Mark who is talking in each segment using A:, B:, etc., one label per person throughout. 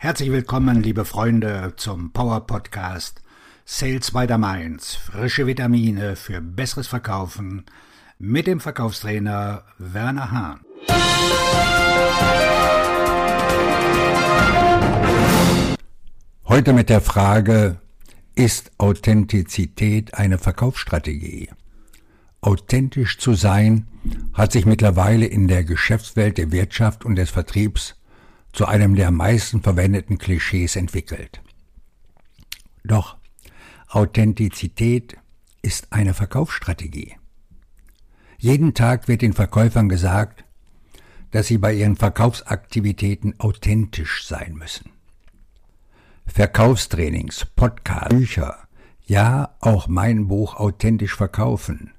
A: Herzlich willkommen, liebe Freunde, zum Power Podcast Sales by the Mainz. Frische Vitamine für besseres Verkaufen mit dem Verkaufstrainer Werner Hahn. Heute mit der Frage, ist Authentizität eine Verkaufsstrategie? Authentisch zu sein hat sich mittlerweile in der Geschäftswelt der Wirtschaft und des Vertriebs zu einem der meisten verwendeten Klischees entwickelt. Doch Authentizität ist eine Verkaufsstrategie. Jeden Tag wird den Verkäufern gesagt, dass sie bei ihren Verkaufsaktivitäten authentisch sein müssen. Verkaufstrainings, Podcasts, Bücher, ja auch mein Buch Authentisch verkaufen,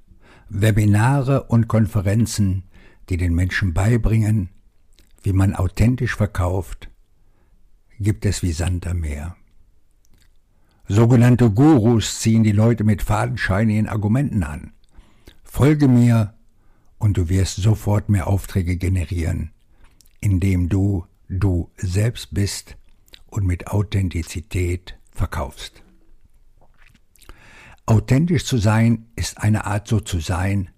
A: Webinare und Konferenzen, die den Menschen beibringen, wie man authentisch verkauft, gibt es wie Sand am Meer. Sogenannte Gurus ziehen die Leute mit fadenscheinigen Argumenten an. Folge mir und du wirst sofort mehr Aufträge generieren, indem du du selbst bist und mit Authentizität verkaufst. Authentisch zu sein ist eine Art so zu sein,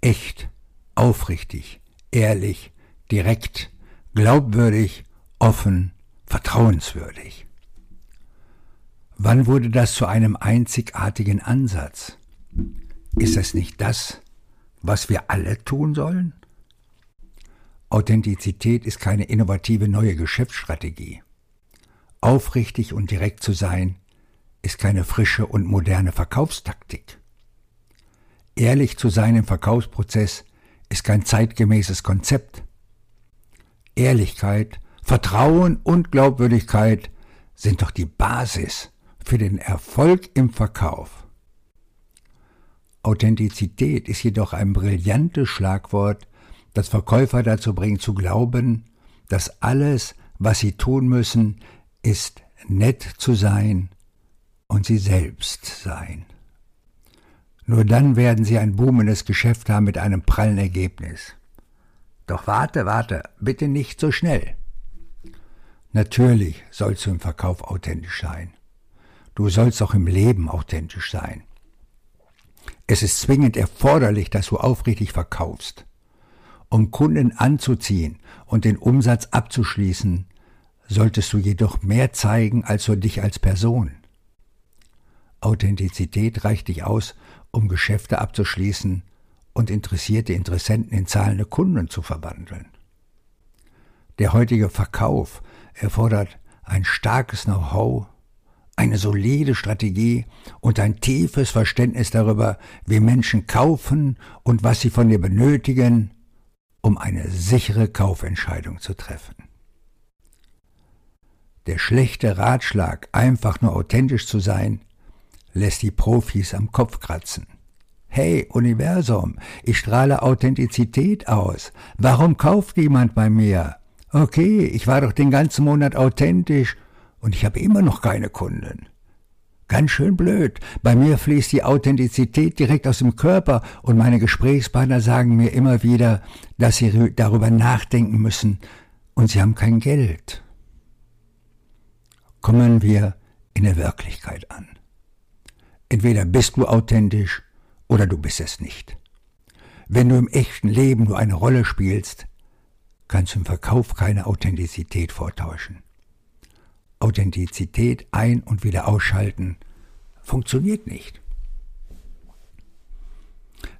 A: echt, aufrichtig, ehrlich, direkt, glaubwürdig, offen, vertrauenswürdig. Wann wurde das zu einem einzigartigen Ansatz? Ist es nicht das, was wir alle tun sollen? Authentizität ist keine innovative neue Geschäftsstrategie. Aufrichtig und direkt zu sein, ist keine frische und moderne Verkaufstaktik. Ehrlich zu sein im Verkaufsprozess ist kein zeitgemäßes Konzept. Ehrlichkeit, Vertrauen und Glaubwürdigkeit sind doch die Basis für den Erfolg im Verkauf. Authentizität ist jedoch ein brillantes Schlagwort, das Verkäufer dazu bringt zu glauben, dass alles, was sie tun müssen, ist nett zu sein und sie selbst sein. Nur dann werden sie ein boomendes Geschäft haben mit einem prallen Ergebnis. Doch warte, warte, bitte nicht so schnell. Natürlich sollst du im Verkauf authentisch sein. Du sollst auch im Leben authentisch sein. Es ist zwingend erforderlich, dass du aufrichtig verkaufst. Um Kunden anzuziehen und den Umsatz abzuschließen, solltest du jedoch mehr zeigen als nur dich als Person. Authentizität reicht dich aus, um Geschäfte abzuschließen und interessierte Interessenten in zahlende Kunden zu verwandeln. Der heutige Verkauf erfordert ein starkes Know-how, eine solide Strategie und ein tiefes Verständnis darüber, wie Menschen kaufen und was sie von dir benötigen, um eine sichere Kaufentscheidung zu treffen. Der schlechte Ratschlag, einfach nur authentisch zu sein, lässt die Profis am Kopf kratzen. Hey, Universum, ich strahle Authentizität aus. Warum kauft jemand bei mir? Okay, ich war doch den ganzen Monat authentisch und ich habe immer noch keine Kunden. Ganz schön blöd. Bei mir fließt die Authentizität direkt aus dem Körper und meine Gesprächspartner sagen mir immer wieder, dass sie darüber nachdenken müssen und sie haben kein Geld. Kommen wir in der Wirklichkeit an. Entweder bist du authentisch oder du bist es nicht. Wenn du im echten Leben nur eine Rolle spielst, kannst du im Verkauf keine Authentizität vortäuschen. Authentizität ein- und wieder ausschalten funktioniert nicht.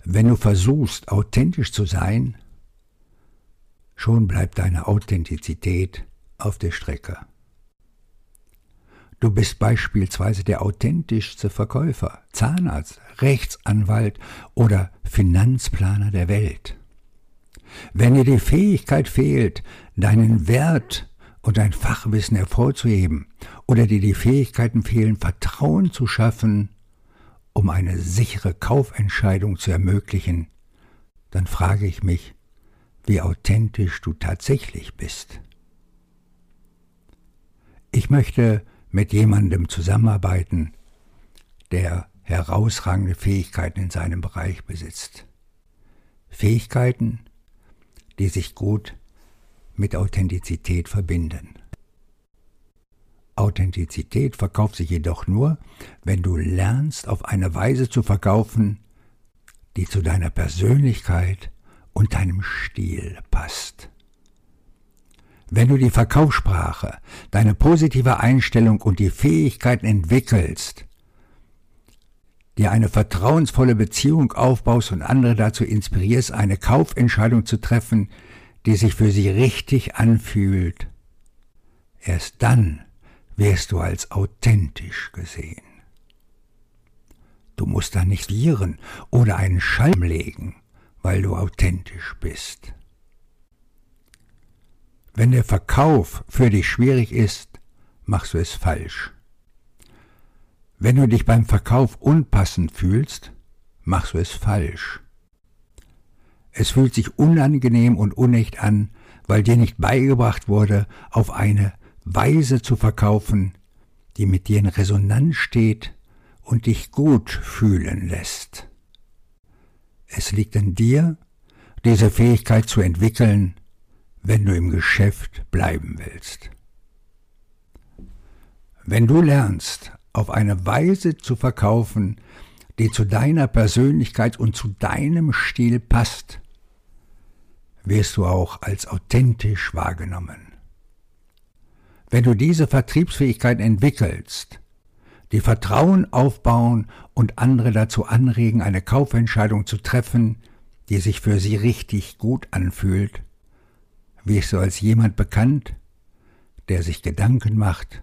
A: Wenn du versuchst, authentisch zu sein, schon bleibt deine Authentizität auf der Strecke. Du bist beispielsweise der authentischste Verkäufer, Zahnarzt, Rechtsanwalt oder Finanzplaner der Welt. Wenn dir die Fähigkeit fehlt, deinen Wert und dein Fachwissen hervorzuheben oder dir die Fähigkeiten fehlen, Vertrauen zu schaffen, um eine sichere Kaufentscheidung zu ermöglichen, dann frage ich mich, wie authentisch du tatsächlich bist. Ich möchte mit jemandem zusammenarbeiten, der herausragende Fähigkeiten in seinem Bereich besitzt. Fähigkeiten, die sich gut mit Authentizität verbinden. Authentizität verkauft sich jedoch nur, wenn du lernst, auf eine Weise zu verkaufen, die zu deiner Persönlichkeit und deinem Stil passt. Wenn du die Verkaufssprache, deine positive Einstellung und die Fähigkeiten entwickelst, dir eine vertrauensvolle Beziehung aufbaust und andere dazu inspirierst, eine Kaufentscheidung zu treffen, die sich für sie richtig anfühlt, erst dann wirst du als authentisch gesehen. Du musst da nicht vieren oder einen Schalm legen, weil du authentisch bist. Wenn der Verkauf für dich schwierig ist, machst du es falsch. Wenn du dich beim Verkauf unpassend fühlst, machst du es falsch. Es fühlt sich unangenehm und unecht an, weil dir nicht beigebracht wurde, auf eine Weise zu verkaufen, die mit dir in Resonanz steht und dich gut fühlen lässt. Es liegt an dir, diese Fähigkeit zu entwickeln, wenn du im Geschäft bleiben willst. Wenn du lernst, auf eine Weise zu verkaufen, die zu deiner Persönlichkeit und zu deinem Stil passt, wirst du auch als authentisch wahrgenommen. Wenn du diese Vertriebsfähigkeit entwickelst, die Vertrauen aufbauen und andere dazu anregen, eine Kaufentscheidung zu treffen, die sich für sie richtig gut anfühlt, wirst du als jemand bekannt, der sich Gedanken macht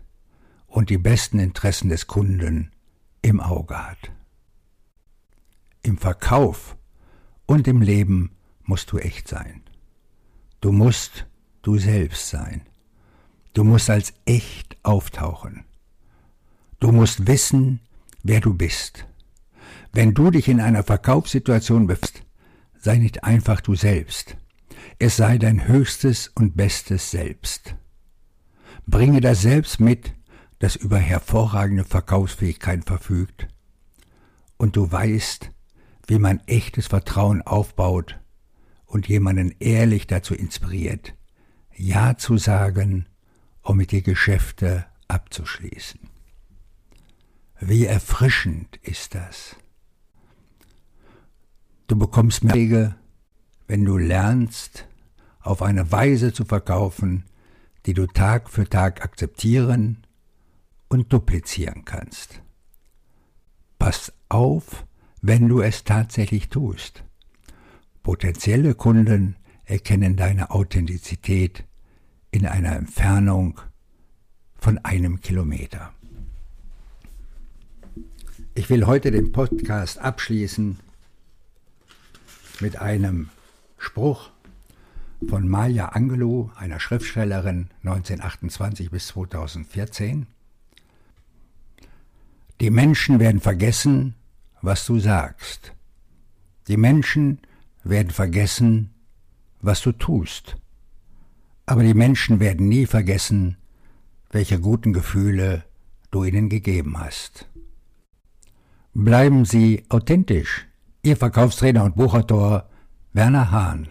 A: und die besten Interessen des Kunden im Auge hat. Im Verkauf und im Leben musst du echt sein. Du musst du selbst sein. Du musst als echt auftauchen. Du musst wissen, wer du bist. Wenn du dich in einer Verkaufssituation befindest, sei nicht einfach du selbst. Es sei dein höchstes und bestes Selbst. Bringe das Selbst mit, das über hervorragende Verkaufsfähigkeit verfügt. Und du weißt, wie man echtes Vertrauen aufbaut und jemanden ehrlich dazu inspiriert, Ja zu sagen um mit dir Geschäfte abzuschließen. Wie erfrischend ist das. Du bekommst mehr Wege, wenn du lernst, auf eine Weise zu verkaufen, die du Tag für Tag akzeptieren und duplizieren kannst. Pass auf, wenn du es tatsächlich tust. Potenzielle Kunden erkennen deine Authentizität in einer Entfernung von einem Kilometer. Ich will heute den Podcast abschließen mit einem Spruch von Maya Angelou, einer Schriftstellerin 1928 bis 2014. Die Menschen werden vergessen, was du sagst. Die Menschen werden vergessen, was du tust. Aber die Menschen werden nie vergessen, welche guten Gefühle du ihnen gegeben hast. Bleiben Sie authentisch. Ihr Verkaufstrainer und Buchautor Werner Hahn.